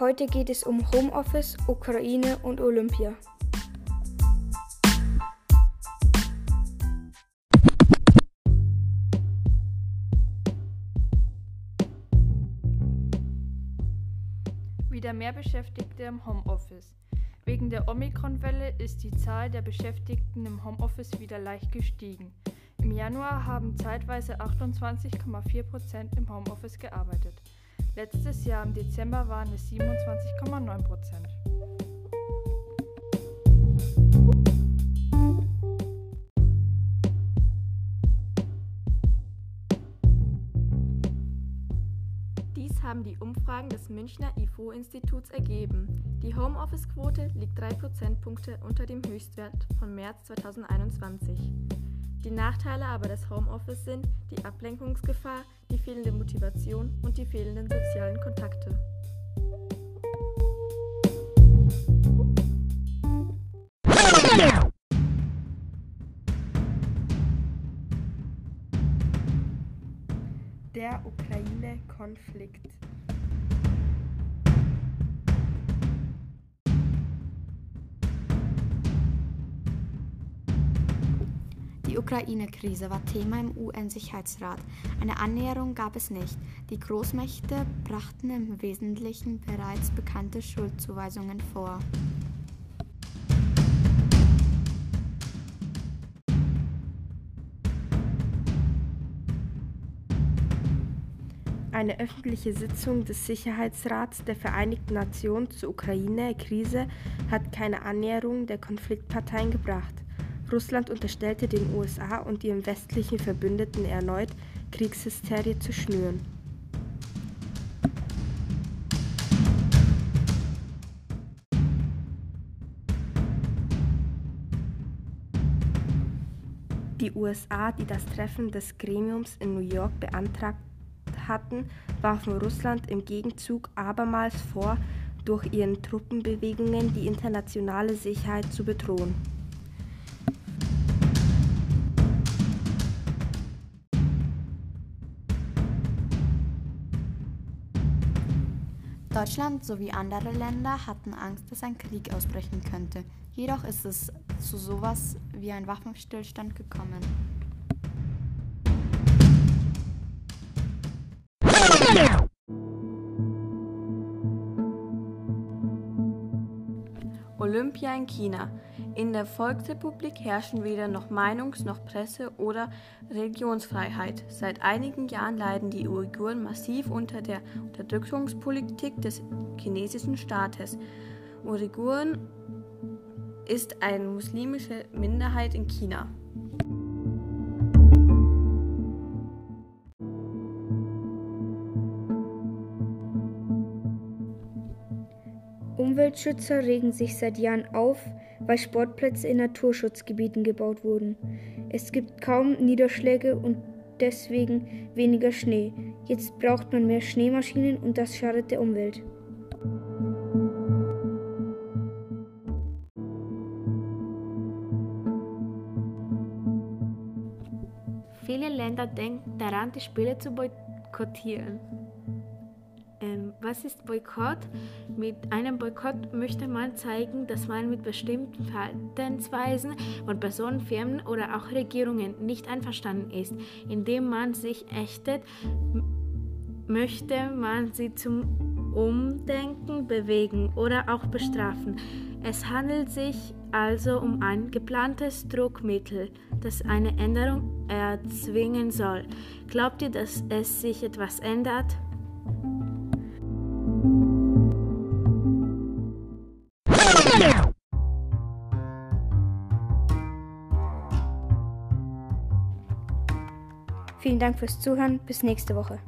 Heute geht es um Homeoffice, Ukraine und Olympia. Wieder mehr Beschäftigte im Homeoffice. Wegen der Omikron-Welle ist die Zahl der Beschäftigten im Homeoffice wieder leicht gestiegen. Im Januar haben zeitweise 28,4 Prozent im Homeoffice gearbeitet. Letztes Jahr im Dezember waren es 27,9 Prozent. Dies haben die Umfragen des Münchner IFO-Instituts ergeben. Die Homeoffice-Quote liegt drei Prozentpunkte unter dem Höchstwert von März 2021. Die Nachteile aber des Homeoffice sind die Ablenkungsgefahr, die fehlende Motivation und die fehlenden sozialen Kontakte. Der Ukraine-Konflikt. Die Ukraine-Krise war Thema im UN-Sicherheitsrat. Eine Annäherung gab es nicht. Die Großmächte brachten im Wesentlichen bereits bekannte Schuldzuweisungen vor. Eine öffentliche Sitzung des Sicherheitsrats der Vereinten Nationen zur Ukraine-Krise hat keine Annäherung der Konfliktparteien gebracht. Russland unterstellte den USA und ihren westlichen Verbündeten erneut, Kriegshysterie zu schnüren. Die USA, die das Treffen des Gremiums in New York beantragt hatten, warfen Russland im Gegenzug abermals vor, durch ihren Truppenbewegungen die internationale Sicherheit zu bedrohen. Deutschland sowie andere Länder hatten Angst, dass ein Krieg ausbrechen könnte. Jedoch ist es zu sowas wie ein Waffenstillstand gekommen. Olympia in China. In der Volksrepublik herrschen weder noch Meinungs- noch Presse- oder Religionsfreiheit. Seit einigen Jahren leiden die Uiguren massiv unter der Unterdrückungspolitik des chinesischen Staates. Uiguren ist eine muslimische Minderheit in China. Umweltschützer regen sich seit Jahren auf, weil Sportplätze in Naturschutzgebieten gebaut wurden. Es gibt kaum Niederschläge und deswegen weniger Schnee. Jetzt braucht man mehr Schneemaschinen und das schadet der Umwelt. Viele Länder denken daran, die Spiele zu boykottieren. Ähm, was ist Boykott? Mit einem Boykott möchte man zeigen, dass man mit bestimmten Verhaltensweisen von Personen, Firmen oder auch Regierungen nicht einverstanden ist. Indem man sich ächtet, möchte man sie zum Umdenken bewegen oder auch bestrafen. Es handelt sich also um ein geplantes Druckmittel, das eine Änderung erzwingen soll. Glaubt ihr, dass es sich etwas ändert? Vielen Dank fürs Zuhören. Bis nächste Woche.